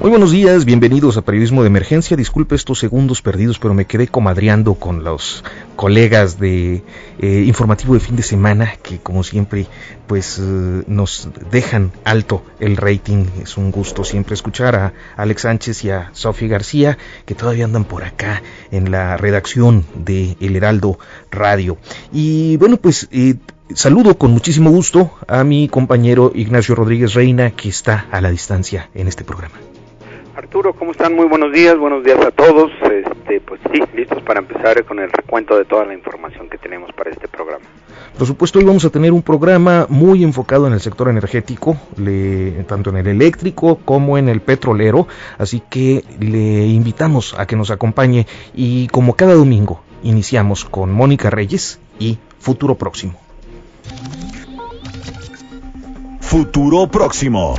Muy buenos días, bienvenidos a Periodismo de Emergencia. Disculpe estos segundos perdidos, pero me quedé comadreando con los colegas de eh, Informativo de Fin de Semana, que como siempre, pues eh, nos dejan alto el rating. Es un gusto siempre escuchar a Alex Sánchez y a Sofía García, que todavía andan por acá en la redacción de El Heraldo Radio. Y bueno, pues eh, saludo con muchísimo gusto a mi compañero Ignacio Rodríguez Reina, que está a la distancia en este programa. Arturo, ¿cómo están? Muy buenos días, buenos días a todos. Este, pues sí, listos para empezar con el recuento de toda la información que tenemos para este programa. Por supuesto, hoy vamos a tener un programa muy enfocado en el sector energético, le, tanto en el eléctrico como en el petrolero, así que le invitamos a que nos acompañe y como cada domingo iniciamos con Mónica Reyes y Futuro Próximo. Futuro Próximo.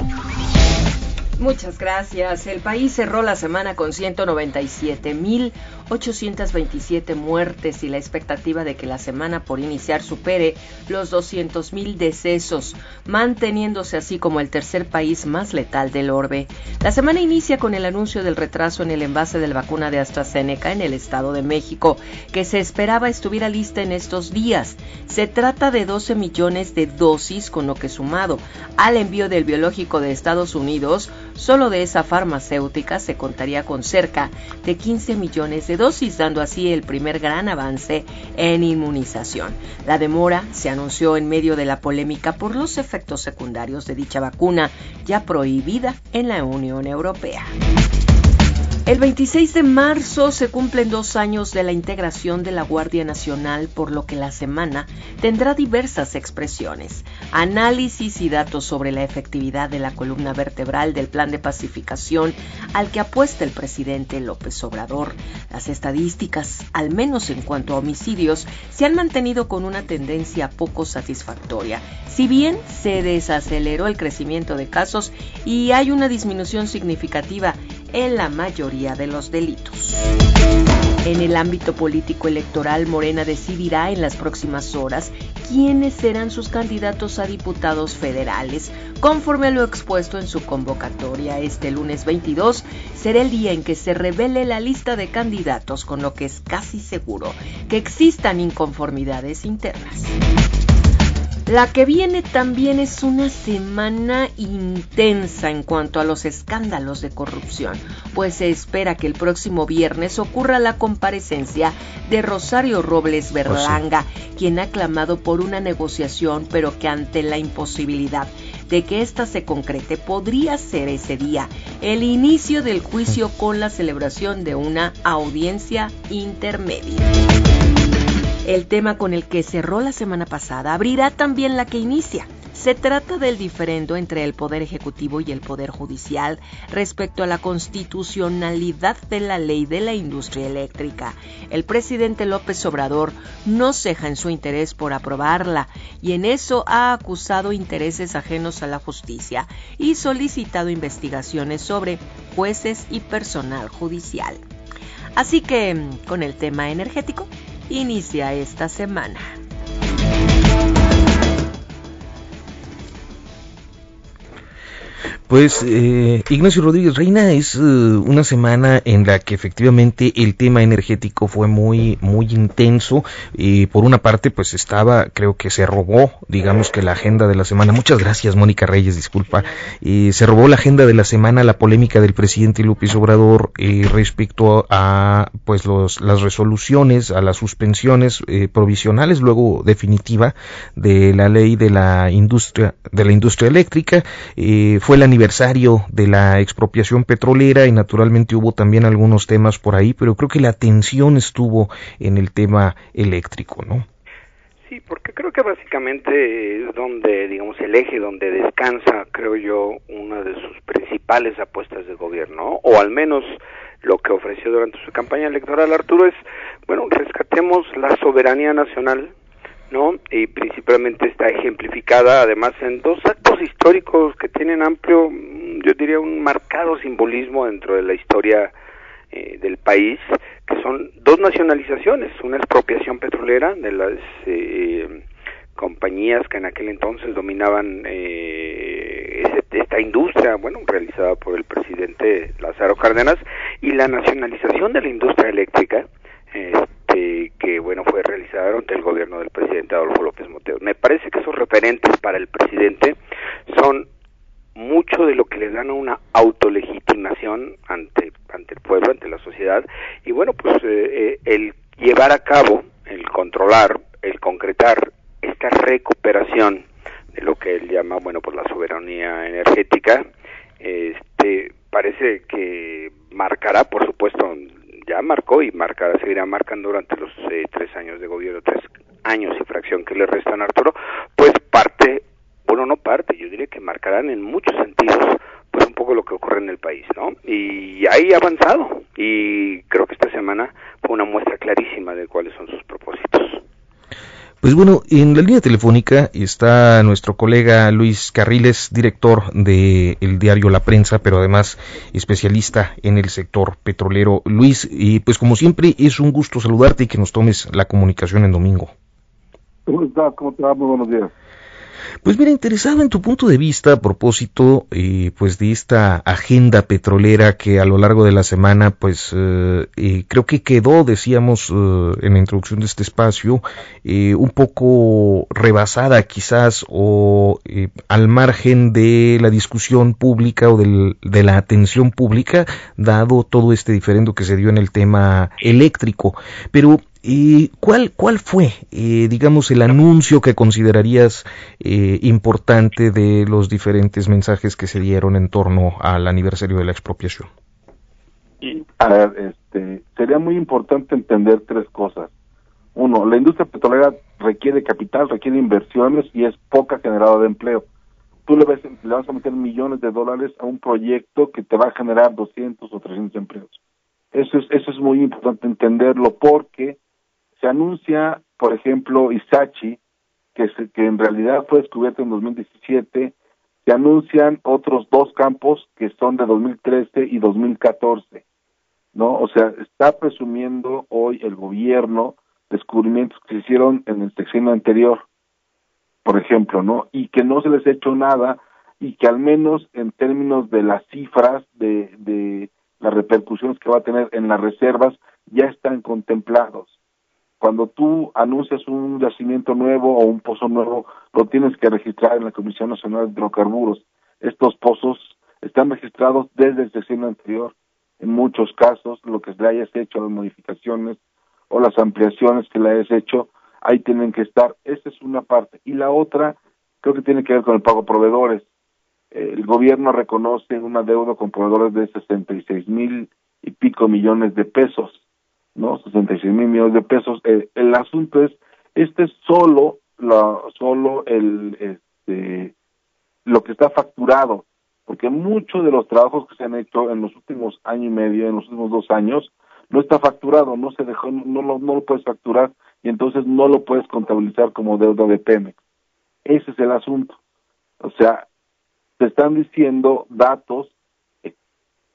Muchas gracias. El país cerró la semana con 197.827 muertes y la expectativa de que la semana por iniciar supere los 200.000 decesos, manteniéndose así como el tercer país más letal del orbe. La semana inicia con el anuncio del retraso en el envase de la vacuna de AstraZeneca en el Estado de México, que se esperaba estuviera lista en estos días. Se trata de 12 millones de dosis, con lo que sumado al envío del biológico de Estados Unidos, Solo de esa farmacéutica se contaría con cerca de 15 millones de dosis, dando así el primer gran avance en inmunización. La demora se anunció en medio de la polémica por los efectos secundarios de dicha vacuna, ya prohibida en la Unión Europea. El 26 de marzo se cumplen dos años de la integración de la Guardia Nacional, por lo que la semana tendrá diversas expresiones, análisis y datos sobre la efectividad de la columna vertebral del plan de pacificación al que apuesta el presidente López Obrador. Las estadísticas, al menos en cuanto a homicidios, se han mantenido con una tendencia poco satisfactoria. Si bien se desaceleró el crecimiento de casos y hay una disminución significativa en la mayoría de los delitos. En el ámbito político electoral, Morena decidirá en las próximas horas quiénes serán sus candidatos a diputados federales, conforme a lo expuesto en su convocatoria. Este lunes 22 será el día en que se revele la lista de candidatos, con lo que es casi seguro que existan inconformidades internas. La que viene también es una semana intensa en cuanto a los escándalos de corrupción, pues se espera que el próximo viernes ocurra la comparecencia de Rosario Robles Berlanga, quien ha clamado por una negociación, pero que ante la imposibilidad de que ésta se concrete, podría ser ese día el inicio del juicio con la celebración de una audiencia intermedia. El tema con el que cerró la semana pasada abrirá también la que inicia. Se trata del diferendo entre el Poder Ejecutivo y el Poder Judicial respecto a la constitucionalidad de la ley de la industria eléctrica. El presidente López Obrador no ceja en su interés por aprobarla y en eso ha acusado intereses ajenos a la justicia y solicitado investigaciones sobre jueces y personal judicial. Así que, con el tema energético, inicia esta semana. Pues eh, Ignacio Rodríguez Reina es eh, una semana en la que efectivamente el tema energético fue muy muy intenso. Y por una parte pues estaba creo que se robó digamos que la agenda de la semana. Muchas gracias Mónica Reyes disculpa. Eh, se robó la agenda de la semana la polémica del presidente López Obrador respecto a pues los las resoluciones a las suspensiones provisionales luego definitiva de la ley de la industria de la industria eléctrica. Fue la aniversario de la expropiación petrolera y naturalmente hubo también algunos temas por ahí, pero creo que la atención estuvo en el tema eléctrico, ¿no? Sí, porque creo que básicamente es donde, digamos, el eje donde descansa, creo yo, una de sus principales apuestas de gobierno, o al menos lo que ofreció durante su campaña electoral Arturo es, bueno, rescatemos la soberanía nacional ¿no? Y principalmente está ejemplificada además en dos actos históricos que tienen amplio, mm, yo diría, un marcado simbolismo dentro de la historia eh, del país, que son dos nacionalizaciones, una expropiación petrolera de las eh, compañías que en aquel entonces dominaban eh, esta industria, bueno, realizada por el presidente Lázaro Cárdenas, y la nacionalización de la industria eléctrica, este, que bueno fue realizada durante el gobierno del presidente Adolfo López Mateos. Me parece que esos referentes para el presidente son mucho de lo que le dan una autolegitimación ante ante el pueblo, ante la sociedad y bueno pues eh, eh, el llevar a cabo, el controlar, el concretar esta recuperación de lo que él llama bueno pues la soberanía energética este parece que marcará por supuesto ya marcó y marcará, seguirá marcando durante los eh, tres años de gobierno, tres años y fracción que le restan a Arturo, pues parte, bueno, no parte, yo diría que marcarán en muchos sentidos pues un poco lo que ocurre en el país, ¿no? Y ahí ha avanzado y creo que esta semana fue una muestra clarísima de cuáles son sus propósitos. Pues bueno, en la línea telefónica está nuestro colega Luis Carriles, director del diario La Prensa, pero además especialista en el sector petrolero. Luis, y pues como siempre es un gusto saludarte y que nos tomes la comunicación en domingo. ¿Cómo estás? ¿Cómo te va? Muy buenos días. Pues mira, interesado en tu punto de vista a propósito eh, pues de esta agenda petrolera que a lo largo de la semana pues eh, eh, creo que quedó, decíamos en la introducción de este espacio, un poco rebasada quizás o al margen de la discusión pública o de la atención pública dado todo este diferendo que se dio en el tema eléctrico. Pero ¿Y cuál, cuál fue, eh, digamos, el anuncio que considerarías eh, importante de los diferentes mensajes que se dieron en torno al aniversario de la expropiación? A ver, este, sería muy importante entender tres cosas. Uno, la industria petrolera requiere capital, requiere inversiones y es poca generada de empleo. Tú le, le vas a meter millones de dólares a un proyecto que te va a generar 200 o 300 empleos. Eso es, eso es muy importante entenderlo porque se anuncia, por ejemplo, Isachi, que, que en realidad fue descubierto en 2017, se anuncian otros dos campos que son de 2013 y 2014, ¿no? O sea, está presumiendo hoy el gobierno descubrimientos que se hicieron en el sexenio anterior, por ejemplo, ¿no? Y que no se les ha hecho nada y que al menos en términos de las cifras de, de las repercusiones que va a tener en las reservas ya están contemplados cuando tú anuncias un yacimiento nuevo o un pozo nuevo, lo tienes que registrar en la Comisión Nacional de Hidrocarburos. Estos pozos están registrados desde el sesión anterior. En muchos casos, lo que le hayas hecho, las modificaciones o las ampliaciones que le hayas hecho, ahí tienen que estar. Esa es una parte. Y la otra, creo que tiene que ver con el pago a proveedores. El gobierno reconoce una deuda con proveedores de 66 mil y pico millones de pesos ¿no? 66 mil millones de pesos. Eh, el asunto es, este es solo, la, solo el, este lo que está facturado, porque muchos de los trabajos que se han hecho en los últimos año y medio, en los últimos dos años, no está facturado, no se dejó, no, lo, no lo puedes facturar y entonces no lo puedes contabilizar como deuda de Pemex. Ese es el asunto. O sea, te están diciendo datos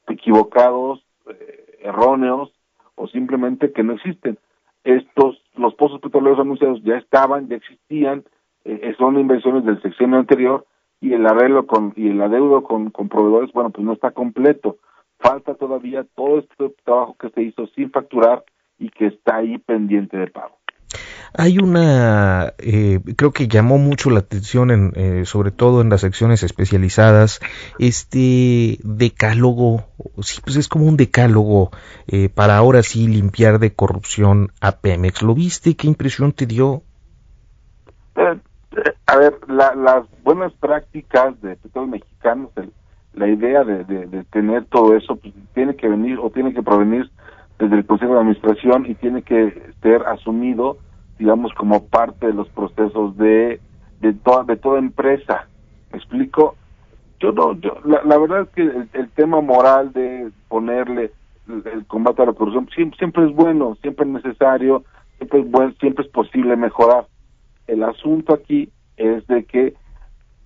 equivocados, eh, erróneos o simplemente que no existen. Estos, los pozos petroleros anunciados ya estaban, ya existían, eh, son inversiones del sexenio anterior y el arreglo con y el adeudo con, con proveedores, bueno, pues no está completo. Falta todavía todo este trabajo que se hizo sin facturar y que está ahí pendiente de pago. Hay una, eh, creo que llamó mucho la atención, en, eh, sobre todo en las secciones especializadas, este decálogo, sí, pues es como un decálogo eh, para ahora sí limpiar de corrupción a Pemex. ¿Lo viste? ¿Qué impresión te dio? a ver, las buenas prácticas de todos mexicanos, la idea de, de, tener todo eso, pues, tiene que venir o tiene que provenir desde el Consejo de Administración y tiene que ser asumido digamos, como parte de los procesos de, de, toda, de toda empresa. ¿Me explico? Yo no, yo, la, verdad es que el, tema moral de ponerle el, combate a la corrupción siempre, siempre, es bueno, siempre es necesario, siempre es bueno, siempre es posible mejorar. El asunto aquí es de que,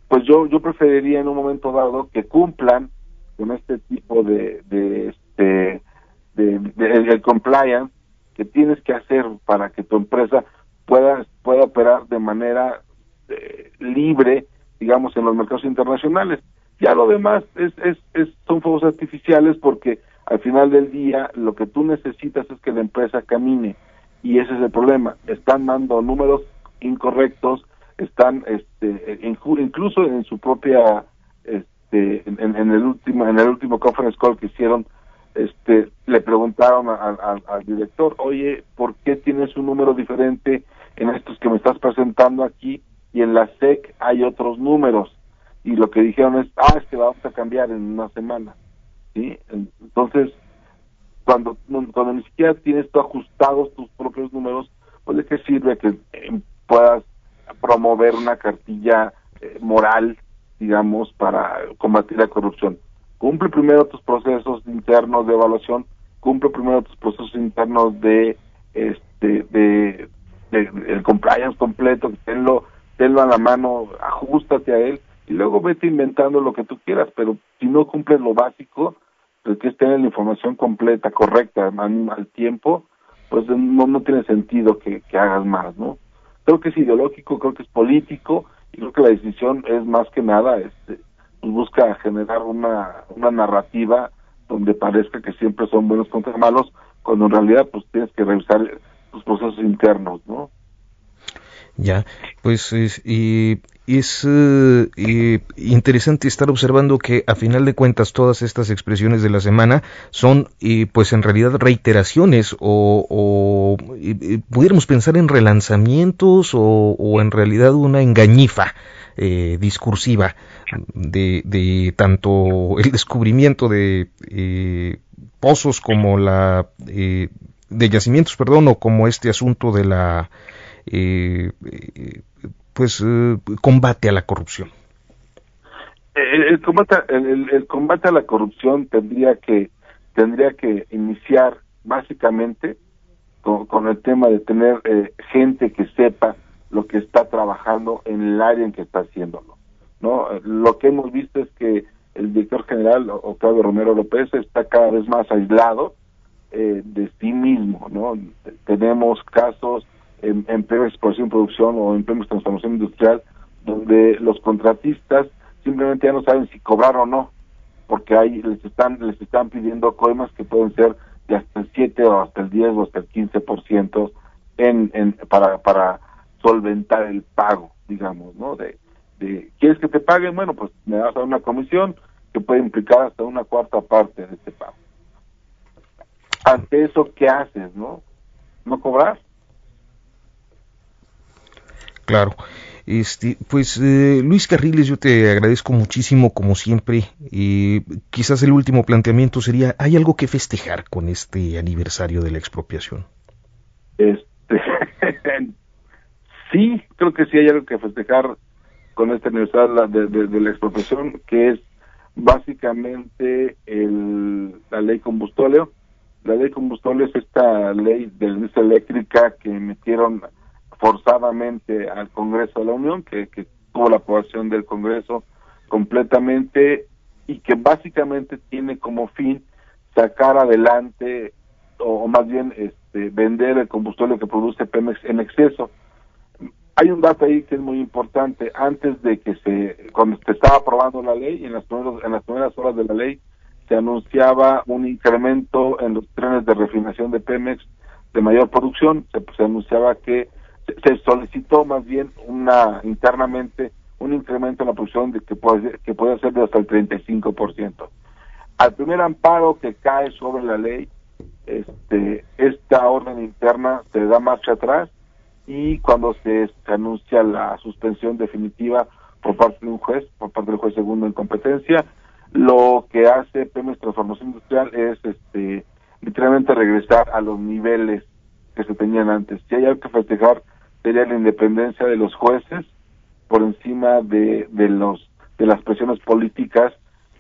pues yo, yo preferiría en un momento dado que cumplan con este tipo de, de este, de, de, el compliance que tienes que hacer para que tu empresa pueda, pueda operar de manera eh, libre, digamos, en los mercados internacionales. Ya lo demás es, es, es, son fuegos artificiales porque al final del día lo que tú necesitas es que la empresa camine y ese es el problema. Están dando números incorrectos, están este, incluso en su propia este, en, el último en el último conference call que hicieron este le preguntaron al director oye por qué tienes un número diferente en estos que me estás presentando aquí y en la SEC hay otros números y lo que dijeron es, ah, es que vamos a cambiar en una semana, ¿sí? Entonces, cuando, cuando ni siquiera tienes tú ajustados tus propios números, pues de qué sirve que eh, puedas promover una cartilla eh, moral, digamos, para combatir la corrupción. Cumple primero tus procesos internos de evaluación, cumple primero tus procesos internos de este de, el compliance completo, tenlo, tenlo a la mano, ajustate a él y luego vete inventando lo que tú quieras, pero si no cumples lo básico, pues que es tener la información completa, correcta, al, tiempo, pues no, no tiene sentido que, que hagas más, ¿no? Creo que es ideológico, creo que es político y creo que la decisión es más que nada, este, pues busca generar una, una narrativa donde parezca que siempre son buenos contra malos, cuando en realidad pues tienes que revisar sus procesos internos, ¿no? Ya, pues es, y, es eh, interesante estar observando que a final de cuentas todas estas expresiones de la semana son pues en realidad reiteraciones o, o pudiéramos pensar en relanzamientos o, en realidad una engañifa eh, discursiva de, de, tanto el descubrimiento de eh, pozos como la eh, de yacimientos, perdón, o como este asunto de la eh, pues eh, combate a la corrupción. El, combate, el, combate a la corrupción tendría que tendría que iniciar básicamente con, el tema de tener eh, gente que sepa lo que está trabajando en el área en que está haciéndolo. ¿no? Lo que hemos visto es que el director general, Octavio Romero López, está cada vez más aislado eh, de sí mismo, ¿no? Tenemos casos en, en de exploración y producción o en de transformación industrial donde los contratistas simplemente ya no saben si cobrar o no, porque ahí les están les están pidiendo coimas que pueden ser de hasta el 7 o hasta el 10 o hasta el 15% en, en para para solventar el pago, digamos, ¿no? De, ¿quieres que te paguen? Bueno, pues me das a una comisión que puede implicar hasta una cuarta parte de este pago ante eso, ¿qué haces, no? ¿No cobrar? Claro. Este, pues eh, Luis Carriles, yo te agradezco muchísimo como siempre. y quizás el último planteamiento sería, ¿hay algo que festejar con este aniversario de la expropiación? Este, sí, creo que sí hay algo que festejar con esta universidad de, de, la expropiación, que es básicamente el, la ley combustóleo. La ley combustóleo es esta ley de la industria eléctrica que metieron forzadamente al Congreso de la Unión, que, que tuvo la aprobación del Congreso completamente y que básicamente tiene como fin sacar adelante o, más bien este, vender el combustible que produce Pemex en exceso. Hay un dato ahí que es muy importante. Antes de que se, cuando se estaba aprobando la ley, en las primeras, en las primeras horas de la ley, se anunciaba un incremento en los trenes de refinación de Pemex de mayor producción. Se, se anunciaba que se solicitó más bien una internamente un incremento en la producción de que puede, que puede ser de hasta el 35%. Al primer amparo que cae sobre la ley, este, esta orden interna se da marcha atrás y cuando se, anuncia la suspensión definitiva por parte de un juez, por parte del juez segundo en competencia, lo que hace Pemex Transformación Industrial es este literalmente regresar a los niveles que se tenían antes. Si hay algo que festejar sería la independencia de los jueces por encima de, de los de las presiones políticas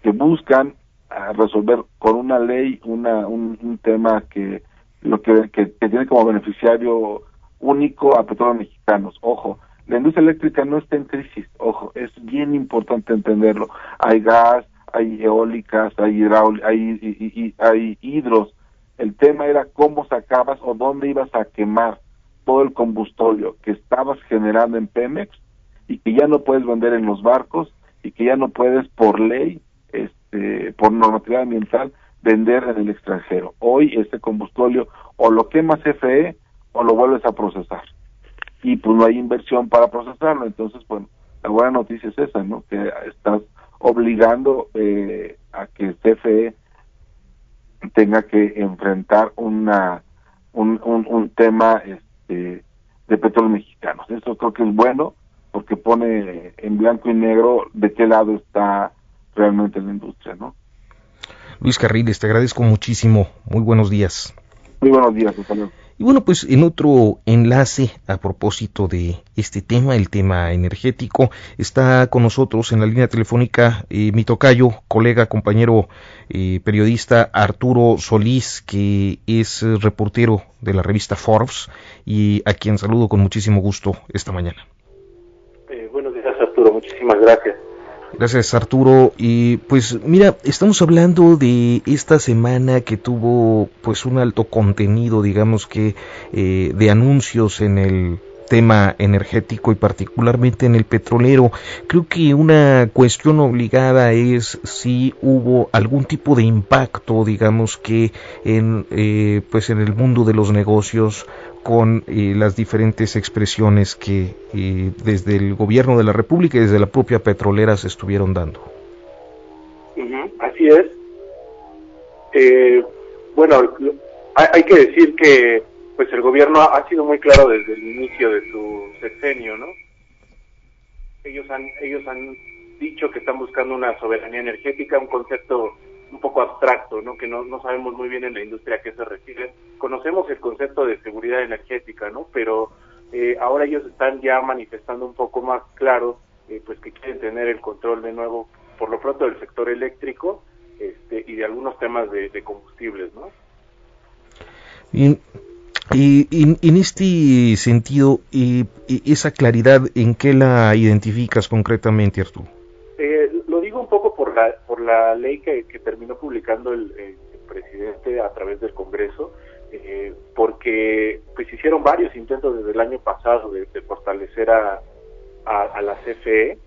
que buscan ah, resolver con una ley una un, tema que lo que, tiene como beneficiario único a petróleos mexicanos. Ojo la industria eléctrica no está en crisis. Ojo es bien importante entenderlo. Hay gas hay eólicas hay hay, hay hidros. El tema era cómo sacabas o dónde ibas a quemar todo el combustorio que estabas generando en Pemex y que ya no puedes vender en los barcos y que ya no puedes por ley, este, por normatividad ambiental, vender en el extranjero. Hoy este combustorio o lo quemas CFE o lo vuelves a procesar. Y pues no hay inversión para procesarlo. Entonces, bueno, la buena noticia es esa, ¿no? Que estás obligando eh, a que CFE tenga que enfrentar una un, un, un tema este, de petróleo mexicano. Eso creo que es bueno porque pone en blanco y negro de qué lado está realmente la industria, ¿no? Luis Carriles, te agradezco muchísimo. Muy buenos días. Muy buenos días, Y bueno, pues en otro enlace a propósito de este tema, el tema energético, está con nosotros en la línea telefónica eh, mi tocayo, colega, compañero eh, periodista Arturo Solís, que es reportero de la revista Forbes y a quien saludo con muchísimo gusto esta mañana muchísimas gracias. Gracias Arturo. Y pues mira, estamos hablando de esta semana que tuvo pues un alto contenido, digamos que, eh, de anuncios en el tema energético y particularmente en el petrolero. Creo que una cuestión obligada es si hubo algún tipo de impacto, digamos que en eh, pues en el mundo de los negocios con eh, las diferentes expresiones que eh, desde el gobierno de la República y desde la propia petrolera se estuvieron dando. así es. Eh, bueno, hay, que decir que pues el gobierno ha, sido muy claro desde el inicio de su sexenio, ¿no? Ellos han ellos han dicho que están buscando una soberanía energética, un concepto un poco abstracto, ¿no? Que no, no sabemos muy bien en la industria a qué se refiere. Conocemos el concepto de seguridad energética, ¿no? Pero eh, ahora ellos están ya manifestando un poco más claro, eh, pues que quieren tener el control de nuevo, por lo pronto del sector eléctrico este, y de algunos temas de, combustibles, ¿no? Y, en este sentido, y, esa claridad, ¿en qué la identificas concretamente, Arturo? Eh, la, por la ley que, terminó publicando el, presidente a través del Congreso, eh, porque pues hicieron varios intentos desde el año pasado de, fortalecer a, a, la CFE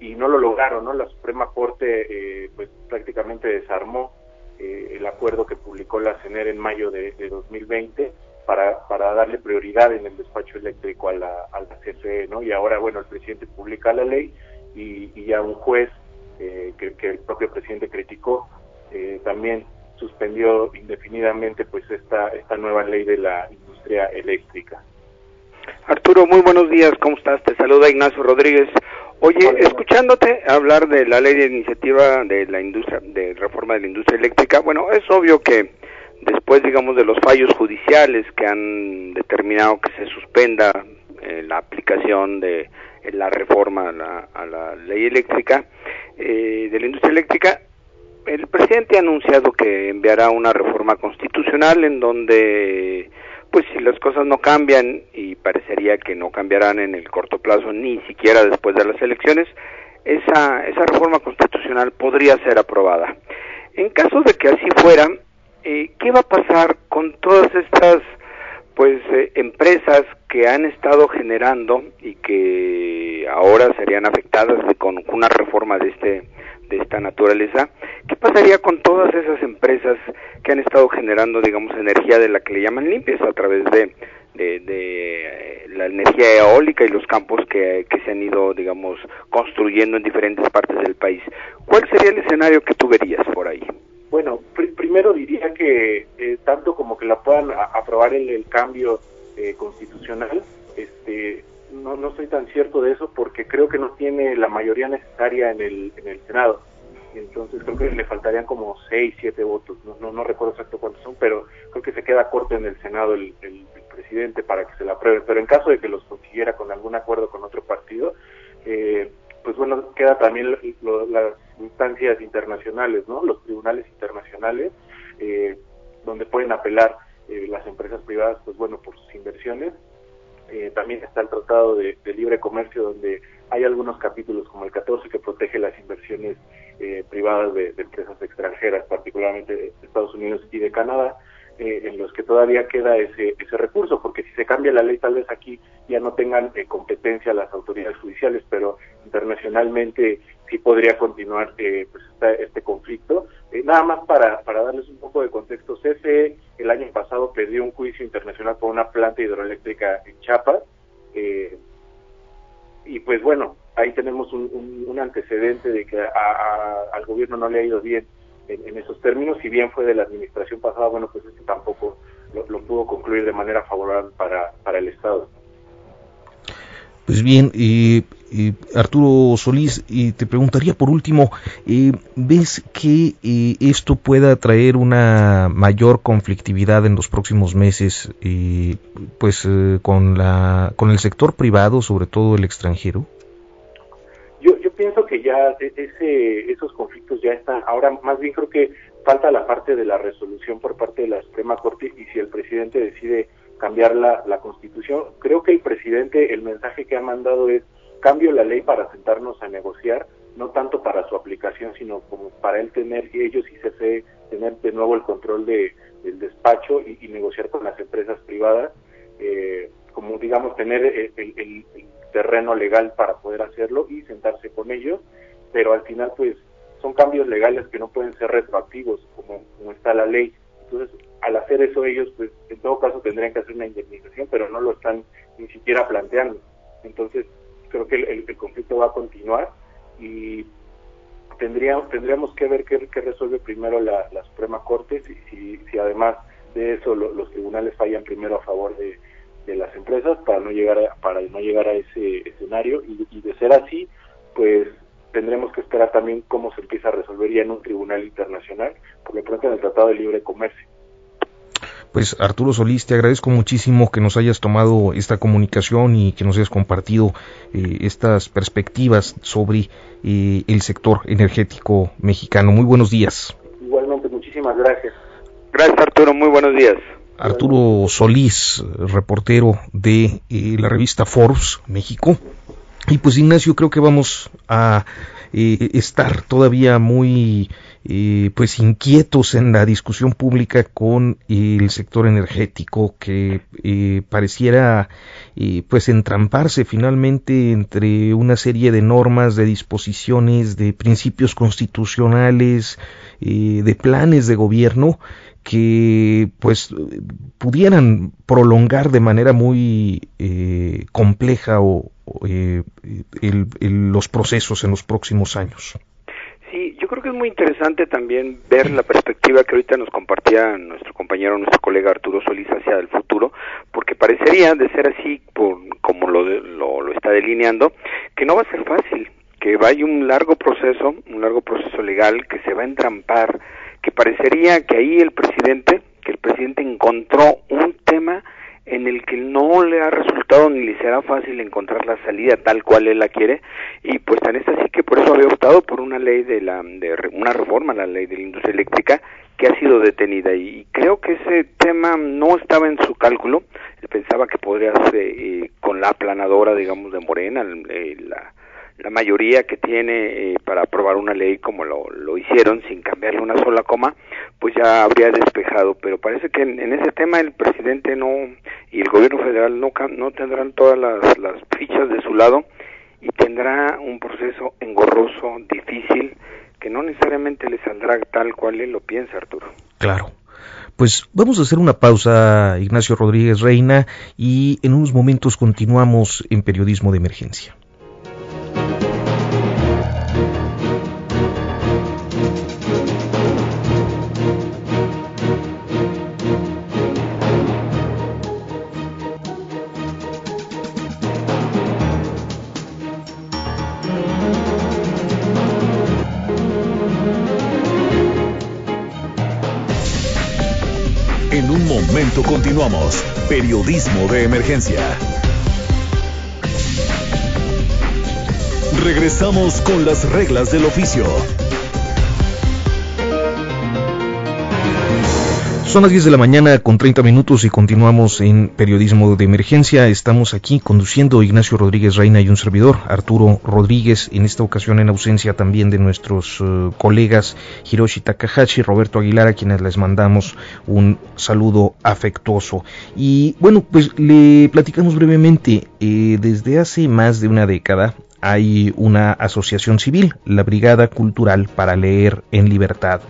y no lo lograron, ¿no? La Suprema Corte eh, pues prácticamente desarmó eh, el acuerdo que publicó la CENER en mayo de, 2020 para, para darle prioridad en el despacho eléctrico a la, a la CFE, ¿no? Y ahora, bueno, el presidente publica la ley y, y ya un juez eh, que, el propio presidente criticó, eh, también suspendió indefinidamente pues esta, esta nueva ley de la industria eléctrica. Arturo, muy buenos días, ¿cómo estás? Te saluda Ignacio Rodríguez. Oye, escuchándote hablar de la ley de iniciativa de la industria, de reforma de la industria eléctrica, bueno, es obvio que después, digamos, de los fallos judiciales que han determinado que se suspenda la aplicación de la reforma a la, ley eléctrica de la industria eléctrica el presidente ha anunciado que enviará una reforma constitucional en donde pues si las cosas no cambian y parecería que no cambiarán en el corto plazo ni siquiera después de las elecciones esa esa reforma constitucional podría ser aprobada. En caso de que así fuera eh, qué va a pasar con todas estas pues eh, empresas que han estado generando y que ahora serían afectadas con una reforma de este de esta naturaleza, ¿qué pasaría con todas esas empresas que han estado generando, digamos, energía de la que le llaman limpias a través de, de, eh, la energía eólica y los campos que, que, se han ido, digamos, construyendo en diferentes partes del país? ¿Cuál sería el escenario que tú verías por ahí? Bueno, primero diría que eh, tanto como que la puedan aprobar el, el cambio eh, constitucional, este, no, no estoy tan cierto de eso porque creo que no tiene la mayoría necesaria en el, en el Senado. Entonces creo que le faltarían como seis, siete votos. No, no, recuerdo exacto cuántos son, pero creo que se queda corto en el Senado el, el, presidente para que se la apruebe. Pero en caso de que los consiguiera con algún acuerdo con otro partido, eh, pues bueno, queda también las instancias internacionales, ¿no? Los tribunales internacionales, eh, donde pueden apelar eh, las empresas privadas, pues bueno, por sus inversiones. Eh, también está el Tratado de, Libre Comercio, donde hay algunos capítulos, como el 14, que protege las inversiones eh, privadas de, empresas extranjeras, particularmente de Estados Unidos y de Canadá, eh, en los que todavía queda ese, ese recurso, porque si se cambia la ley, tal vez aquí ya no tengan competencia las autoridades judiciales, pero internacionalmente sí podría continuar pues este conflicto. nada más para, para darles un poco de contexto, CFE el año pasado perdió un juicio internacional por una planta hidroeléctrica en Chiapas. Eh, y pues bueno, ahí tenemos un, antecedente de que al gobierno no le ha ido bien en, esos términos. Si bien fue de la administración pasada, bueno, pues este tampoco lo, pudo concluir de manera favorable para, para el Estado. Pues bien, y Arturo Solís, y te preguntaría por último, eh, ¿ves que eh, esto pueda traer una mayor conflictividad en los próximos meses, pues eh, con la con el sector privado, sobre todo el extranjero? Que ya ese, esos conflictos ya están. Ahora, más bien creo que falta la parte de la resolución por parte de la Suprema Corte y si el presidente decide cambiar la, Constitución, creo que el presidente, el mensaje que ha mandado es cambio la ley para sentarnos a negociar, no tanto para su aplicación, sino como para él tener, ellos y CFE, tener de nuevo el control de, del despacho y, negociar con las empresas privadas, eh, como digamos tener el, terreno legal para poder hacerlo y sentarse con ellos, pero al final pues son cambios legales que no pueden ser retroactivos como, como está la ley. Entonces, al hacer eso ellos, pues en todo caso tendrían que hacer una indemnización, pero no lo están ni siquiera planteando. Entonces, creo que el, conflicto va a continuar y tendríamos tendríamos que ver qué, resuelve primero la, Suprema Corte, si, si, además de eso los tribunales fallan primero a favor de, las empresas para no llegar a, para no llegar a ese escenario y, de ser así, pues tendremos que esperar también cómo se empieza a resolver ya en un tribunal internacional, por lo pronto en el Tratado de Libre Comercio. Pues Arturo Solís, te agradezco muchísimo que nos hayas tomado esta comunicación y que nos hayas compartido eh, estas perspectivas sobre eh, el sector energético mexicano. Muy buenos días. Igualmente, muchísimas gracias. Gracias Arturo, muy buenos días. Arturo Solís, reportero de eh, la revista Forbes México. Y pues Ignacio, creo que vamos a estar todavía muy eh, pues inquietos en la discusión pública con el sector energético que eh, pareciera eh, pues entramparse finalmente entre una serie de normas, de disposiciones, de principios constitucionales, de planes de gobierno que pues pudieran prolongar de manera muy compleja o, los procesos en los próximos años. Sí, yo creo que es muy interesante también ver la perspectiva que ahorita nos compartía nuestro compañero, nuestro colega Arturo Solís hacia el futuro, porque parecería, de ser así, por, como lo, lo, lo está delineando, que no va a ser fácil, que va a ir un largo proceso, un largo proceso legal, que se va a entrampar, que parecería que ahí el presidente, que el presidente encontró un tema en el que no le ha resultado ni le será fácil encontrar la salida tal cual él la quiere y pues tan es así que por eso había optado por una ley de la de una reforma la ley de la industria eléctrica que ha sido detenida y creo que ese tema no estaba en su cálculo. Él pensaba que podría ser eh, con la aplanadora digamos de Morena eh, la la mayoría que tiene eh, para aprobar una ley como lo, lo hicieron sin cambiarle una sola coma, pues ya habría despejado. Pero parece que en, ese tema el presidente no y el gobierno federal no, no tendrán todas las, las fichas de su lado y tendrá un proceso engorroso, difícil, que no necesariamente le saldrá tal cual él lo piensa, Arturo. Claro. Pues vamos a hacer una pausa, Ignacio Rodríguez Reina, y en unos momentos continuamos en Periodismo de Emergencia. Momento continuamos. Periodismo de emergencia. Regresamos con las reglas del oficio. Son las 10 de la mañana con 30 minutos y continuamos en periodismo de emergencia. Estamos aquí conduciendo Ignacio Rodríguez Reina y un servidor, Arturo Rodríguez, en esta ocasión en ausencia también de nuestros eh, colegas Hiroshi Takahashi y Roberto Aguilar, a quienes les mandamos un saludo afectuoso. Y bueno, pues le platicamos brevemente, eh, desde hace más de una década, hay una asociación civil, la Brigada Cultural para Leer en Libertad,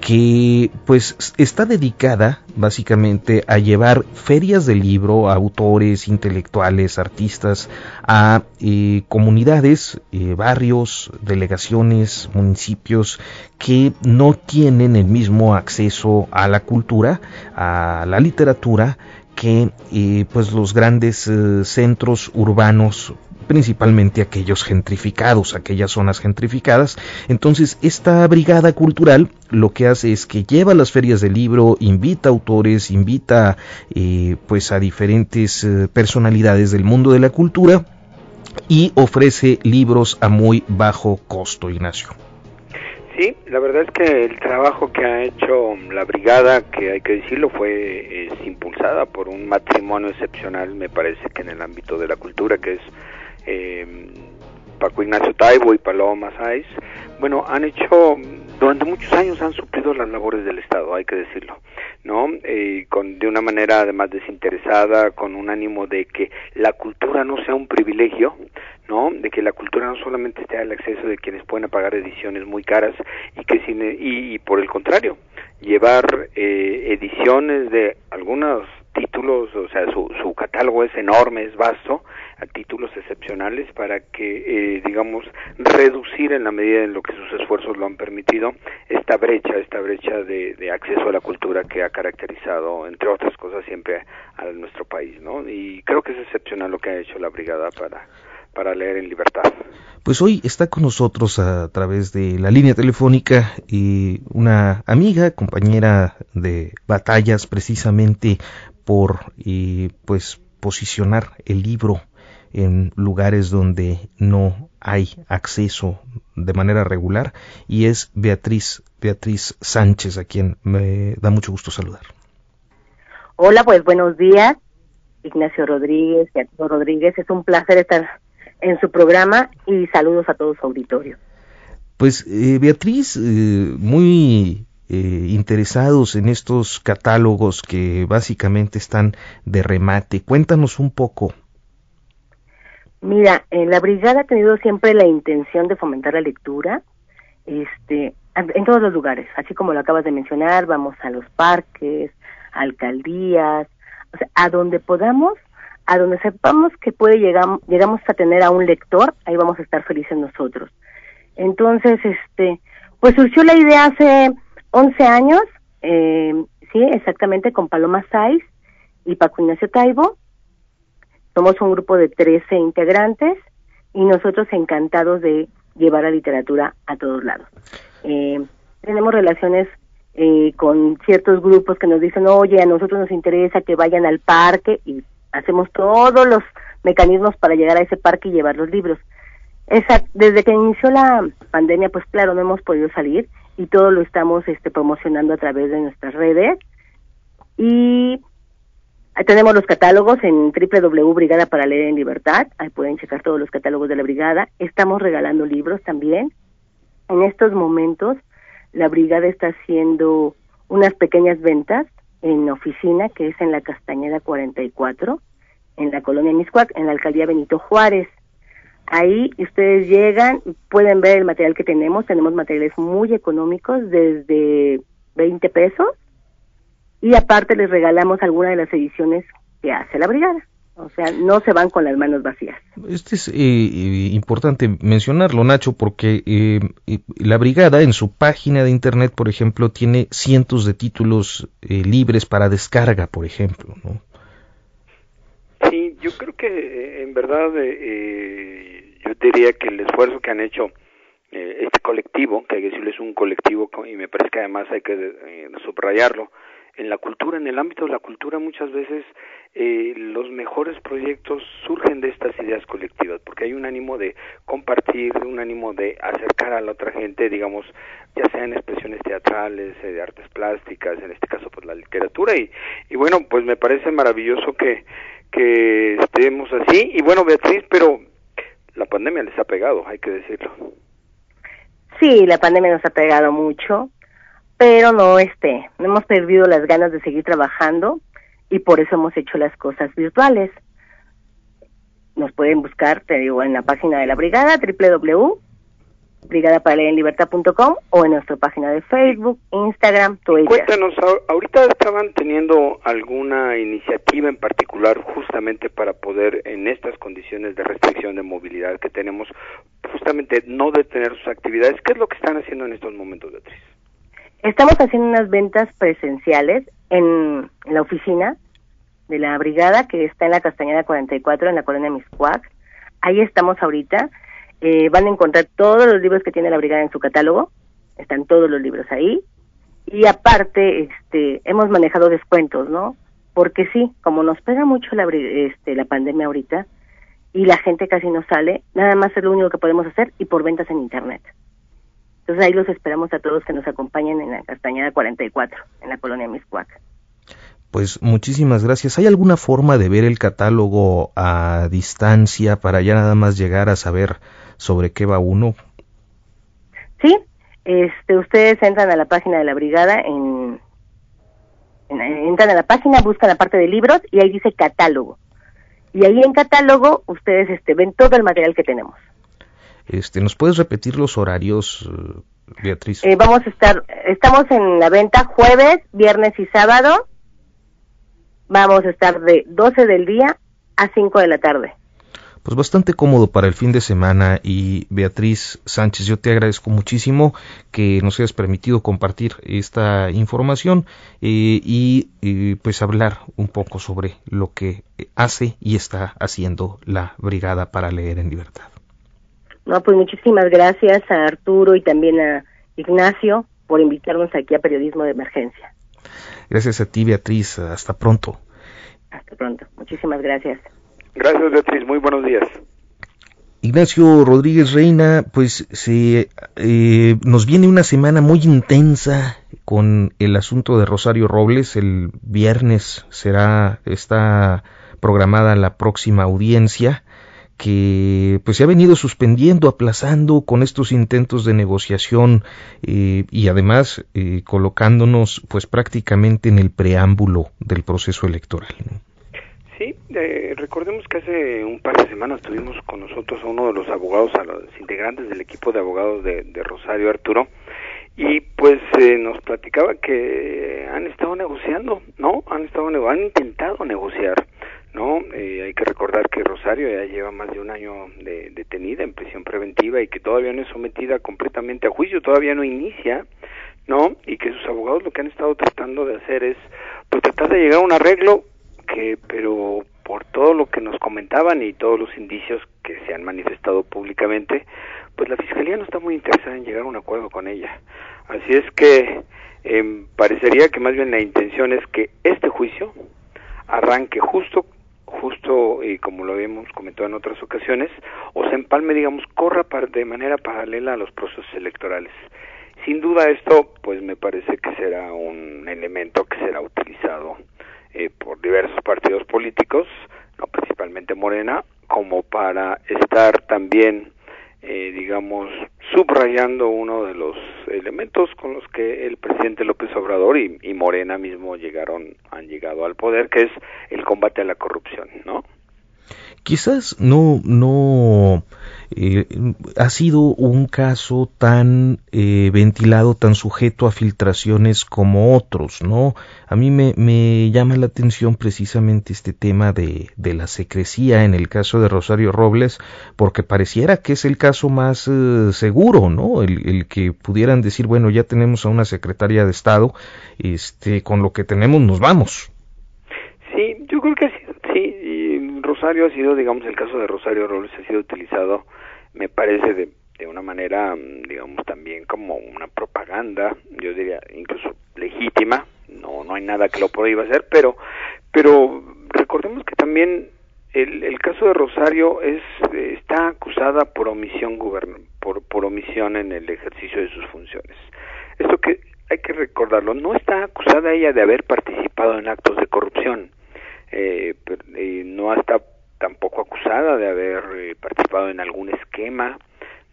que pues está dedicada básicamente a llevar ferias de libro a autores, intelectuales, artistas, a eh, comunidades, eh, barrios, delegaciones, municipios que no tienen el mismo acceso a la cultura, a la literatura, que eh, pues los grandes centros urbanos principalmente aquellos gentrificados, aquellas zonas gentrificadas. Entonces, esta brigada cultural lo que hace es que lleva las ferias del libro, invita autores, invita eh, pues a diferentes eh, personalidades del mundo de la cultura y ofrece libros a muy bajo costo, Ignacio. Sí, la verdad es que el trabajo que ha hecho la brigada, que hay que decirlo, fue es impulsada por un matrimonio excepcional, me parece que en el ámbito de la cultura, que es eh, Paco Ignacio Taibo y Paloma Sáiz, bueno, han hecho, durante muchos años han suplido las labores del Estado, hay que decirlo, ¿no? Eh, con, de una manera además desinteresada, con un ánimo de que la cultura no sea un privilegio, ¿no? De que la cultura no solamente esté al acceso de quienes pueden pagar ediciones muy caras y que sin, y, por el contrario, llevar eh, ediciones de algunos títulos, o sea, su, su catálogo es enorme, es vasto, a títulos excepcionales para que, eh, digamos, reducir en la medida en lo que sus esfuerzos lo han permitido esta brecha, esta brecha de, acceso a la cultura que ha caracterizado, entre otras cosas, siempre a, nuestro país, ¿no? Y creo que es excepcional lo que ha hecho la brigada para para leer en libertad. Pues hoy está con nosotros a través de la línea telefónica y una amiga, compañera de batallas precisamente por y pues posicionar el libro en lugares donde no hay acceso de manera regular y es Beatriz Beatriz Sánchez a quien me da mucho gusto saludar. Hola, pues buenos días. Ignacio Rodríguez, Beatriz Rodríguez, es un placer estar en su programa y saludos a todo su auditorio. Pues eh, Beatriz, eh, muy eh, interesados en estos catálogos que básicamente están de remate. Cuéntanos un poco. Mira, la brigada ha tenido siempre la intención de fomentar la lectura, este, en todos los lugares, así como lo acabas de mencionar, vamos a los parques, alcaldías, a donde podamos, a donde sepamos que puede llegar, llegamos a tener a un lector, ahí vamos a estar felices nosotros. Entonces, este, pues surgió la idea hace 11 años, eh, sí, exactamente, con Paloma Saiz y Paco Ignacio Taibo. Somos un grupo de 13 integrantes y nosotros encantados de llevar la literatura a todos lados. Eh, tenemos relaciones eh, con ciertos grupos que nos dicen, oye, a nosotros nos interesa que vayan al parque y hacemos todos los mecanismos para llegar a ese parque y llevar los libros. Esa, desde que inició la pandemia, pues claro, no hemos podido salir y todo lo estamos este, promocionando a través de nuestras redes. Y tenemos los catálogos en www Brigada para Leer en Libertad, ahí pueden checar todos los catálogos de la brigada. Estamos regalando libros también. En estos momentos la brigada está haciendo unas pequeñas ventas en oficina, que es en la Castañeda 44, en la colonia Miscuac, en la alcaldía Benito Juárez. Ahí ustedes llegan, pueden ver el material que tenemos, tenemos materiales muy económicos, desde 20 pesos, y aparte les regalamos alguna de las ediciones que hace la brigada. O sea, no se van con las manos vacías. Este es eh, eh, importante mencionarlo, Nacho, porque eh, la brigada en su página de internet, por ejemplo, tiene cientos de títulos libres para descarga, por ejemplo, ¿no? Sí, yo creo que en verdad yo diría que el esfuerzo que han hecho este colectivo, que hay que decirlo es un colectivo y me parece que además hay que subrayarlo, en la cultura, en el ámbito de la cultura muchas veces eh, los mejores proyectos surgen de estas ideas colectivas, porque hay un ánimo de compartir, un ánimo de acercar a la otra gente, digamos, ya sea en expresiones teatrales, eh, de artes plásticas, en este caso pues la literatura, y, y bueno, pues me parece maravilloso que, que estemos así, y bueno Beatriz, pero la pandemia les ha pegado, hay que decirlo. Sí, la pandemia nos ha pegado mucho pero no este, hemos perdido las ganas de seguir trabajando y por eso hemos hecho las cosas virtuales. Nos pueden buscar, te digo, en la página de la brigada, www brigadaparalenlibertad.com o en nuestra página de Facebook, Instagram, Twitter. Cuéntanos, ahorita estaban teniendo alguna iniciativa en particular justamente para poder en estas condiciones de restricción de movilidad que tenemos, justamente no detener sus actividades. ¿Qué es lo que están haciendo en estos momentos, Beatriz? Estamos haciendo unas ventas presenciales en, la oficina de la brigada que está en la Castañeda 44 en la colonia Miscuac. Ahí estamos ahorita. Eh, van a encontrar todos los libros que tiene la brigada en su catálogo. Están todos los libros ahí. Y aparte, este, hemos manejado descuentos, ¿no? Porque sí, como nos pega mucho la, este, la pandemia ahorita y la gente casi no sale, nada más es lo único que podemos hacer y por ventas en Internet. Entonces ahí los esperamos a todos que nos acompañen en la Castañeda 44, en la colonia Miscuac. Pues muchísimas gracias. ¿Hay alguna forma de ver el catálogo a distancia para ya nada más llegar a saber sobre qué va uno? Sí, este, ustedes entran a la página de la brigada, en, entran a la página, buscan la parte de libros y ahí dice catálogo. Y ahí en catálogo ustedes este, ven todo el material que tenemos. Este, ¿Nos puedes repetir los horarios, eh, Beatriz? Eh, vamos a estar, estamos en la venta jueves, viernes y sábado. Vamos a estar de 12 del día a 5 de la tarde. Pues bastante cómodo para el fin de semana y Beatriz Sánchez, yo te agradezco muchísimo que nos hayas permitido compartir esta información eh, y pues hablar un poco sobre lo que hace y está haciendo la Brigada para Leer en Libertad. No, pues muchísimas gracias a Arturo y también a Ignacio por invitarnos aquí a Periodismo de Emergencia. Gracias a ti, Beatriz. Hasta pronto. Hasta pronto. Muchísimas gracias. Gracias, Beatriz. Muy buenos días. Ignacio Rodríguez Reina, pues se, eh, nos viene una semana muy intensa con el asunto de Rosario Robles. El viernes será, está programada la próxima audiencia que pues se ha venido suspendiendo, aplazando con estos intentos de negociación eh, y además eh, colocándonos pues prácticamente en el preámbulo del proceso electoral. Sí, eh, recordemos que hace un par de semanas tuvimos con nosotros a uno de los abogados, a los integrantes del equipo de abogados de, Rosario Arturo, y pues nos platicaba que han estado negociando, ¿no? Han estado han intentado negociar ¿no? Eh, hay que recordar que Rosario ya lleva más de un año de, detenida en prisión preventiva y que todavía no es sometida completamente a juicio, todavía no inicia, ¿no? Y que sus abogados lo que han estado tratando de hacer es, pues tratar de llegar a un arreglo que, pero por todo lo que nos comentaban y todos los indicios que se han manifestado públicamente, pues la Fiscalía no está muy interesada en llegar a un acuerdo con ella. Así es que eh, parecería que más bien la intención es que este juicio arranque justo justo y como lo habíamos comentado en otras ocasiones, o se empalme, digamos, corra de manera paralela a los procesos electorales. Sin duda esto, pues me parece que será un elemento que será utilizado eh, por diversos partidos políticos, no principalmente Morena, como para estar también, eh, digamos, subrayando uno de los elementos con los que el presidente López Obrador y, y Morena mismo llegaron, han llegado al poder, que es el combate a la corrupción, ¿no? Quizás no, no eh, ha sido un caso tan eh, ventilado, tan sujeto a filtraciones como otros, ¿no? A mí me, llama la atención precisamente este tema de, de, la secrecía en el caso de Rosario Robles, porque pareciera que es el caso más eh, seguro, ¿no? El, el, que pudieran decir, bueno, ya tenemos a una secretaria de Estado, este, con lo que tenemos nos vamos. Sí, yo creo que sí, Rosario ha sido, digamos, el caso de Rosario Robles ha sido utilizado, me parece, de, de una manera, mm, digamos, también como una propaganda, yo diría incluso legítima, no, no hay nada que lo prohíba hacer, pero, pero recordemos que también el, el caso de Rosario es está acusada por omisión por, por omisión en el ejercicio de sus funciones. Esto que hay que recordarlo, no está acusada ella de haber participado en actos de corrupción eh, no está tampoco acusada de haber eh, participado en algún esquema,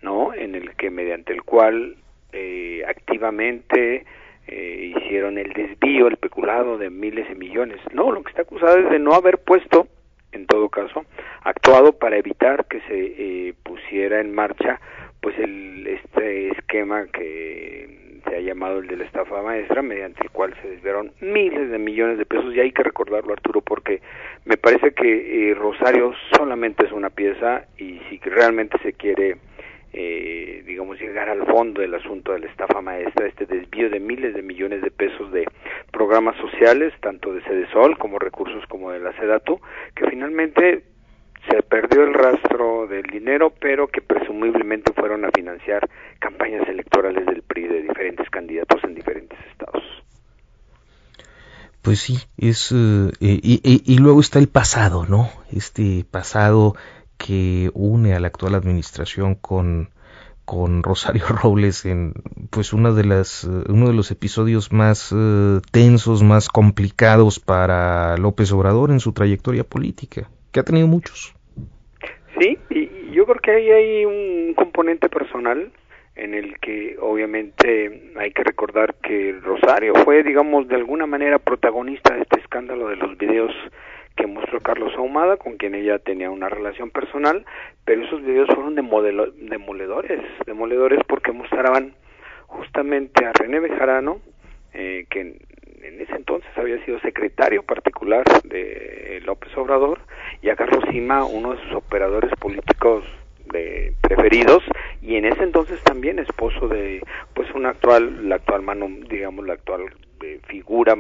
¿no? En el que mediante el cual eh, activamente eh, hicieron el desvío, el peculado de miles de millones. No, lo que está acusada es de no haber puesto, en todo caso, actuado para evitar que se eh, pusiera en marcha, pues el este esquema que se ha llamado el de la estafa maestra, mediante el cual se desviaron miles de millones de pesos, y hay que recordarlo, Arturo, porque me parece que eh, Rosario solamente es una pieza, y si realmente se quiere, eh, digamos, llegar al fondo del asunto de la estafa maestra, este desvío de miles de millones de pesos de programas sociales, tanto de Sol como recursos como de la Sedatu, que finalmente se perdió el rastro del dinero, pero que presumiblemente fueron a financiar campañas electorales del PRI de diferentes candidatos en diferentes estados. Pues sí, es eh, y, y, y, luego está el pasado, ¿no? Este pasado que une a la actual administración con con Rosario Robles en pues una de las uno de los episodios más tensos, más complicados para López Obrador en su trayectoria política, que ha tenido muchos. Sí, y yo creo que ahí hay un componente personal en el que obviamente hay que recordar que Rosario fue, digamos, de alguna manera protagonista de este escándalo de los videos que mostró Carlos Ahumada, con quien ella tenía una relación personal, pero esos videos fueron de demoledores, demoledores porque mostraban justamente a René Bejarano, eh, que en ese entonces había sido secretario particular de López Obrador, y a Carlos Sima, uno de sus operadores políticos de preferidos y en ese entonces también esposo de pues una actual la actual mano digamos la actual eh, figura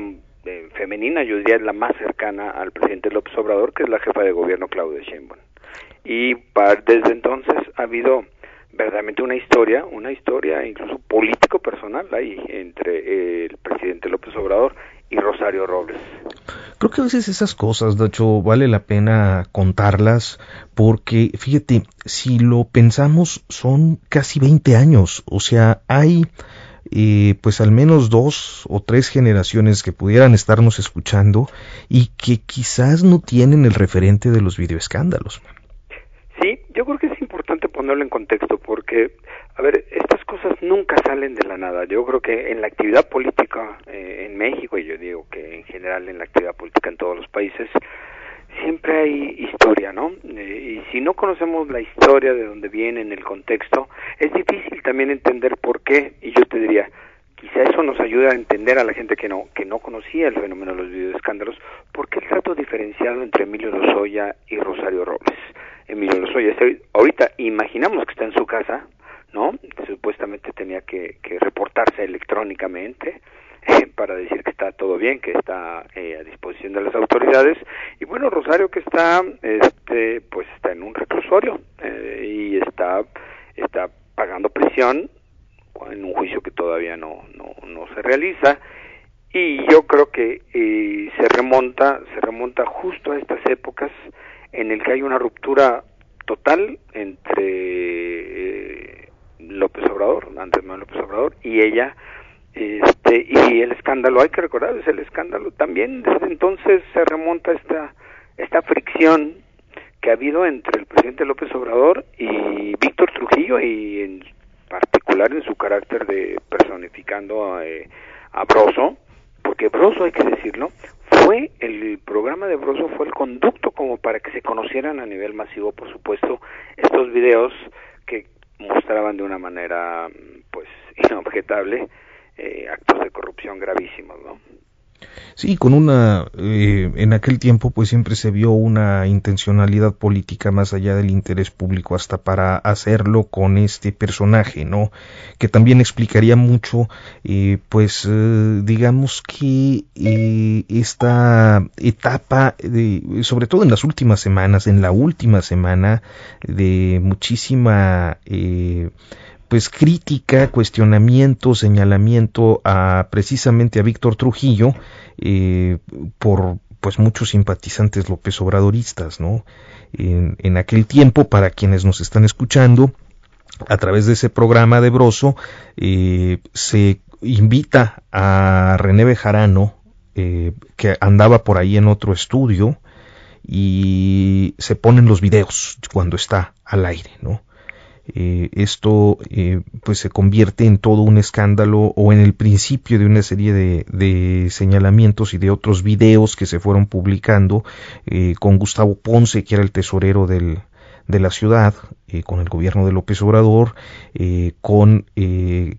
eh, femenina yo diría la más cercana al presidente López Obrador que es la jefa de gobierno Claudia Sheinbaum. Y desde entonces ha habido verdaderamente una historia, una historia incluso político personal ahí entre el presidente López Obrador y Rosario Robles. Creo que a veces esas cosas, de hecho, vale la pena contarlas porque, fíjate, si lo pensamos, son casi 20 años, o sea, hay eh, pues al menos dos o tres generaciones que pudieran estarnos escuchando y que quizás no tienen el referente de los videoescándalos. Sí, yo creo que ponerlo en contexto porque, a ver, estas cosas nunca salen de la nada. Yo creo que en la actividad política eh, en México, y yo digo que en general en la actividad política en todos los países, siempre hay historia, ¿no? Eh, y si no conocemos la historia de dónde viene, en el contexto, es difícil también entender por qué, y yo te diría, quizá eso nos ayuda a entender a la gente que no que no conocía el fenómeno de los videoescándalos, por qué el trato diferenciado entre Emilio Lozoya y Rosario Robles. Emilio Lozoya. Ahorita imaginamos que está en su casa, ¿no? Supuestamente tenía que, que reportarse electrónicamente para decir que está todo bien, que está eh, a disposición de las autoridades. Y bueno, Rosario que está, este, pues está en un reclusorio eh, y está, está pagando prisión en un juicio que todavía no, no, no se realiza y yo creo que eh, se remonta se remonta justo a estas épocas en el que hay una ruptura total entre eh, López Obrador, Andrés Manuel López Obrador y ella este y el escándalo hay que recordar es el escándalo también. Desde entonces se remonta esta esta fricción que ha habido entre el presidente López Obrador y Víctor Trujillo y en particular en su carácter de personificando a, eh, a Broso porque Broso hay que decirlo fue el programa de Broso fue el conducto que se conocieran a nivel masivo por supuesto estos videos que mostraban de una manera pues inobjetable eh, actos de corrupción gravísimos no Sí, con una, eh, en aquel tiempo pues siempre se vio una intencionalidad política más allá del interés público hasta para hacerlo con este personaje, ¿no? Que también explicaría mucho, eh, pues eh, digamos que esta etapa, sobre todo en las últimas semanas, en la última semana de muchísima pues crítica, cuestionamiento, señalamiento a precisamente a Víctor Trujillo eh, por pues muchos simpatizantes López Obradoristas, ¿no? En, aquel tiempo, para quienes nos están escuchando, a través de ese programa de Broso, eh, se invita a René Bejarano, eh, que andaba por ahí en otro estudio, y se ponen los videos cuando está al aire, ¿no? Eh, esto eh, pues se convierte en todo un escándalo o en el principio de una serie de, señalamientos y de otros videos que se fueron publicando eh, con Gustavo Ponce que era el tesorero del, de la ciudad con el gobierno de López Obrador con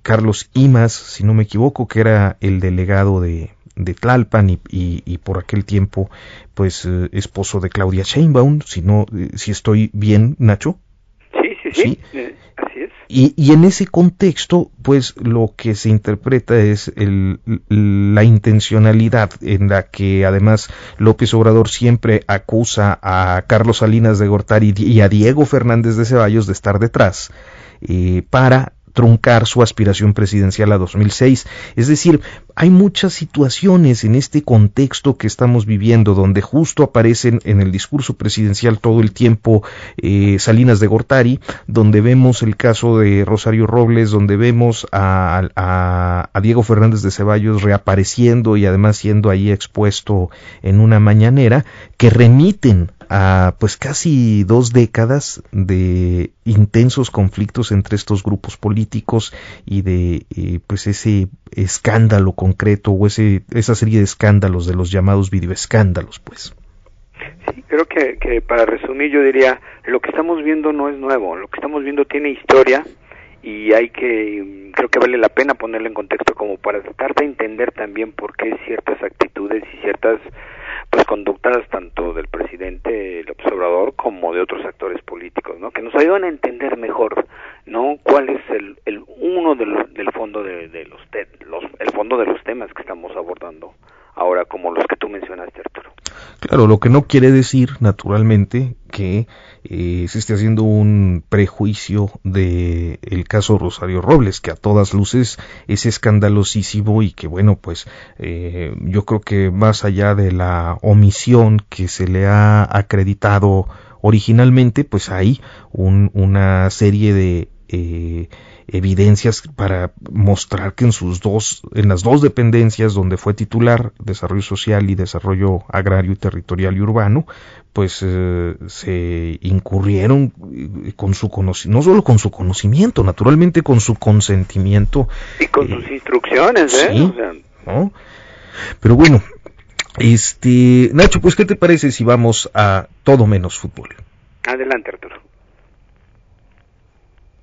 Carlos Imas si no me equivoco que era el delegado de, de Tlalpan y, y, por aquel tiempo pues esposo de Claudia Sheinbaum si no si estoy bien Nacho sí, así es. Y, y, en ese contexto, pues lo que se interpreta es el, la intencionalidad en la que además López Obrador siempre acusa a Carlos Salinas de Gortari y a Diego Fernández de Ceballos de estar detrás eh, para truncar su aspiración presidencial a 2006. Es decir, hay muchas situaciones en este contexto que estamos viviendo donde justo aparecen en el discurso presidencial todo el tiempo eh, Salinas de Gortari, donde vemos el caso de Rosario Robles, donde vemos a, a Diego Fernández de Ceballos reapareciendo y además siendo ahí expuesto en una mañanera, que remiten a pues casi dos décadas de intensos conflictos entre estos grupos políticos y de eh, pues ese escándalo concreto o ese esa serie de escándalos de los llamados videoescándalos pues. Sí creo que, que para resumir yo diría lo que estamos viendo no es nuevo. Lo que estamos viendo tiene historia y hay que creo que vale la pena ponerlo en contexto como para tratar de entender también por qué ciertas actitudes y ciertas pues conductas tanto del presidente el observador como de otros actores políticos no que nos ayudan a entender mejor no cuál es el, el uno del, del fondo de, de los, los el fondo de los temas que estamos abordando ahora como los que tú mencionaste Arturo claro lo que no quiere decir naturalmente que eh, se esté haciendo un prejuicio de el caso Rosario Robles, que a todas luces es escandalosísimo y que bueno, pues eh, yo creo que más allá de la omisión que se le ha acreditado originalmente, pues hay un, una serie de eh, evidencias para mostrar que en sus dos, en las dos dependencias donde fue titular, desarrollo social y desarrollo agrario y territorial y urbano, pues eh, se incurrieron eh, con su conocimiento, no solo con su conocimiento, naturalmente con su consentimiento. Y con sus eh, instrucciones, ¿eh? Pero bueno, este, Nacho, pues ¿qué te parece si vamos a todo menos fútbol? Adelante, Arturo.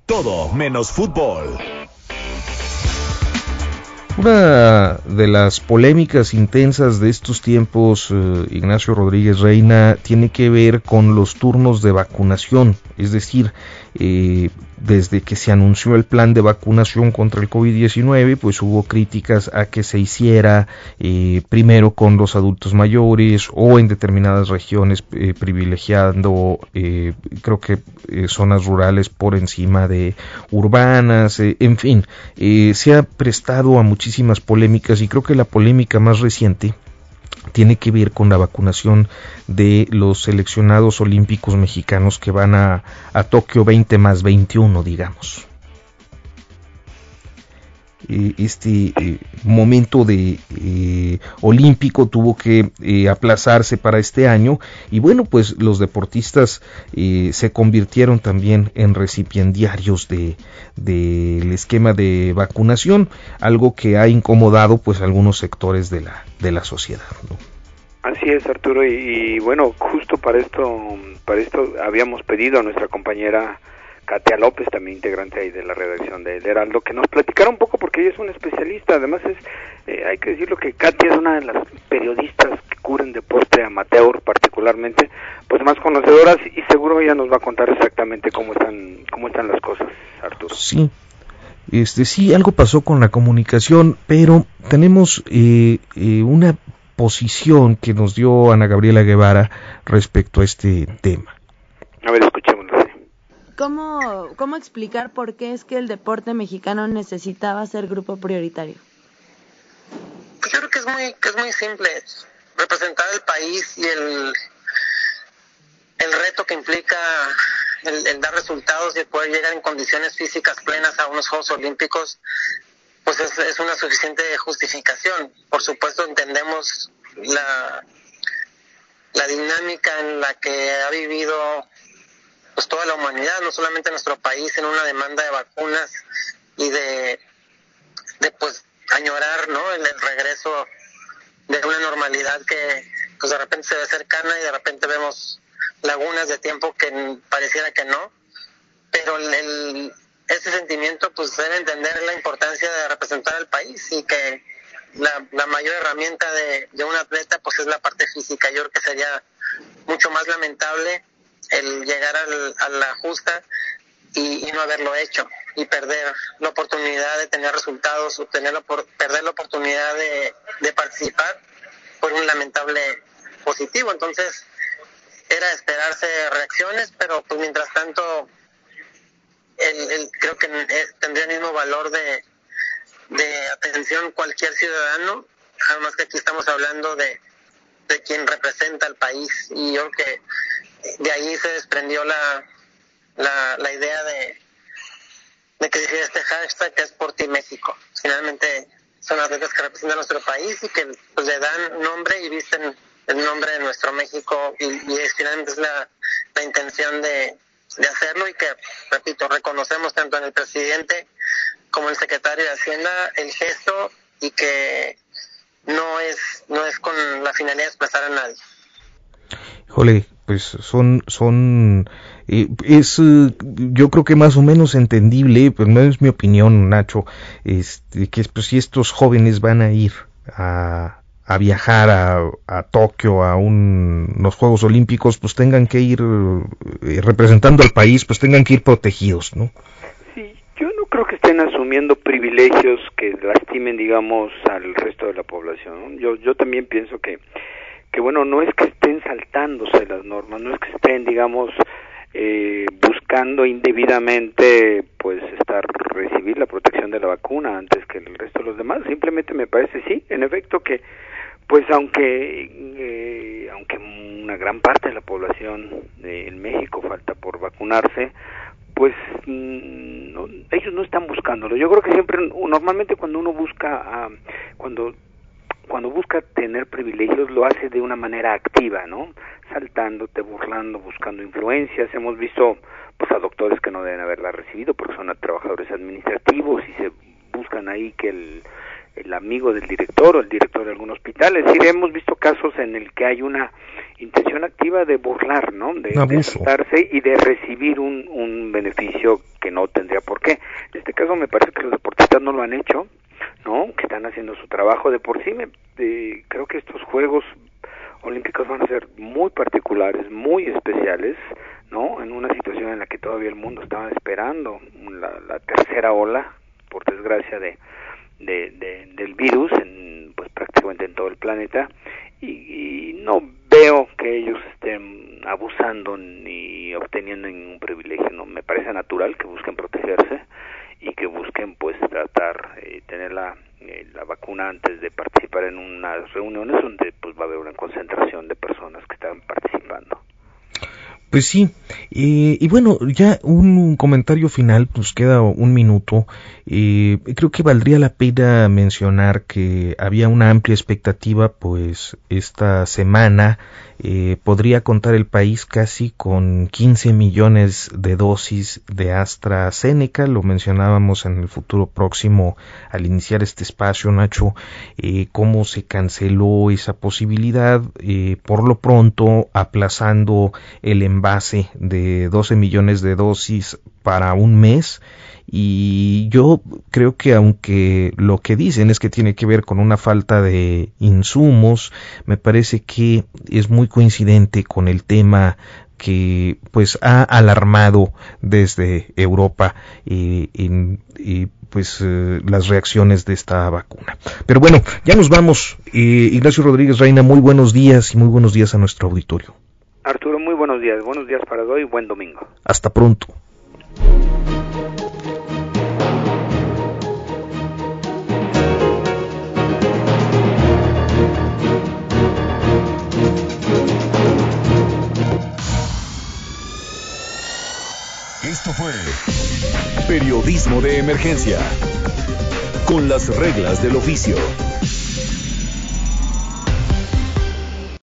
Todo menos fútbol. Una de las polémicas intensas de estos tiempos, eh, Ignacio Rodríguez Reina, tiene que ver con los turnos de vacunación. Es decir, eh, desde que se anunció el plan de vacunación contra el COVID-19, pues hubo críticas a que se hiciera eh, primero con los adultos mayores o en determinadas regiones eh, privilegiando, eh, creo que zonas rurales por encima de urbanas, en fin, se ha prestado a muchísimas polémicas y creo que la polémica más reciente tiene que ver con la vacunación de los seleccionados olímpicos mexicanos que van a, a Tokio 20 más 21, digamos. Eh, este eh, momento de eh, olímpico tuvo que aplazarse para este año. Y bueno pues los deportistas se convirtieron también en recipiendarios de del esquema de vacunación algo que ha incomodado pues algunos sectores de la de la sociedad Así es, Arturo, y, y, bueno, justo para esto, para esto habíamos pedido a nuestra compañera Katia López, también integrante ahí de la redacción de Heraldo, que nos platicara un poco porque ella es una especialista. Además, es eh, hay que decirlo que Katia es una de las periodistas que cubren deporte amateur, particularmente, pues más conocedoras y seguro ella nos va a contar exactamente cómo están cómo están las cosas, Arturo. Sí. Este sí, algo pasó con la comunicación, pero tenemos eh, eh, una posición que nos dio Ana Gabriela Guevara respecto a este tema. A ver. ¿Cómo, ¿Cómo explicar por qué es que el deporte mexicano necesitaba ser grupo prioritario? Pues yo creo que es muy, que es muy simple. Representar el país y el, el reto que implica el, dar resultados y poder llegar en condiciones físicas plenas a unos Juegos Olímpicos, pues es, es una suficiente justificación. Por supuesto entendemos la, la dinámica en la que ha vivido pues toda la humanidad, no solamente nuestro país, en una demanda de vacunas y de, pues añorar ¿no? el, regreso de una normalidad que pues de repente se ve cercana y de repente vemos lagunas de tiempo que pareciera que no, pero el, ese sentimiento pues debe entender la importancia de representar al país y que la, la mayor herramienta de, de un atleta pues es la parte física. Yo creo que sería mucho más lamentable el llegar a la justa y, no haberlo hecho y perder la oportunidad de tener resultados o tener perder la oportunidad de, participar por un lamentable positivo. Entonces, era esperarse reacciones, pero pues mientras tanto, el, creo que eh, tendría el mismo valor de, atención cualquier ciudadano, además que aquí estamos hablando de, de quien representa al país y yo que de ahí se desprendió la, la, idea de, de que decía este hashtag que es por ti México. Finalmente son atletas que representan nuestro país y que pues, le dan nombre y visten el nombre de nuestro México y, y finalmente es la, la intención de, de hacerlo y que, repito, reconocemos tanto en el presidente como en el secretario de Hacienda el gesto y que no es, no es con la finalidad de expresar a nadie. Pues son, son, eh, es, yo creo que más o menos entendible, pero no es mi opinión, Nacho, este, que pues, si estos jóvenes van a ir a, a viajar a, a Tokio, a un, los Juegos Olímpicos, pues tengan que ir eh, representando al país, pues tengan que ir protegidos, ¿no? Sí, yo no creo que estén asumiendo privilegios que lastimen, digamos, al resto de la población. Yo, yo también pienso que que bueno, no es que estén saltándose las normas, no es que estén, digamos, eh, buscando indebidamente pues estar recibir la protección de la vacuna antes que el resto de los demás. Simplemente me parece sí en efecto que pues aunque eh, aunque una gran parte de la población en México falta por vacunarse pues mm, ellos no están buscándolo. Yo creo que siempre normalmente cuando uno busca ah, cuando cuando busca tener privilegios lo hace de una manera activa, ¿no? Saltándote, burlando, buscando influencias. Hemos visto pues a doctores que no deben haberla recibido porque son trabajadores administrativos y se buscan ahí que el, el amigo del director o el director de algún hospital. Es decir, hemos visto casos en el que hay una intención activa de burlar, ¿no? De, de y de recibir un, un beneficio que no tendría por qué. En este caso me parece que los deportistas no lo han hecho ¿no? Que están haciendo su trabajo de por sí. Me, creo que estos Juegos Olímpicos van a ser muy particulares, muy especiales, ¿no? En una situación en la que todavía el mundo estaba esperando la, tercera ola, por desgracia, de, de, del virus en, pues prácticamente en todo el planeta y, no veo que ellos estén abusando ni obteniendo ningún privilegio. No me parece natural que busquen protegerse y que busquen pues tratar eh, tener la, vacuna antes de participar en unas reuniones donde pues va a haber una concentración de personas que están participando. Pues sí, eh, y bueno, ya un, comentario final, nos queda un minuto. Creo que valdría la pena mencionar que había una amplia expectativa, pues esta semana eh, podría contar el país casi con 15 millones de dosis de AstraZeneca, lo mencionábamos en el futuro próximo al iniciar este espacio, Nacho, eh, cómo se canceló esa posibilidad, eh, por lo pronto aplazando el envase de 12 millones de dosis para un mes y yo creo que aunque lo que dicen es que tiene que ver con una falta de insumos, me parece que es muy coincidente con el tema que pues ha alarmado desde Europa y, pues eh, las reacciones de esta vacuna. Pero bueno, ya nos vamos. Eh, Ignacio Rodríguez Reina, muy buenos días y muy buenos días a nuestro auditorio. Arturo, muy buenos días. Buenos días para hoy. Buen domingo. Hasta pronto. Esto fue Periodismo de Emergencia, con las reglas del oficio.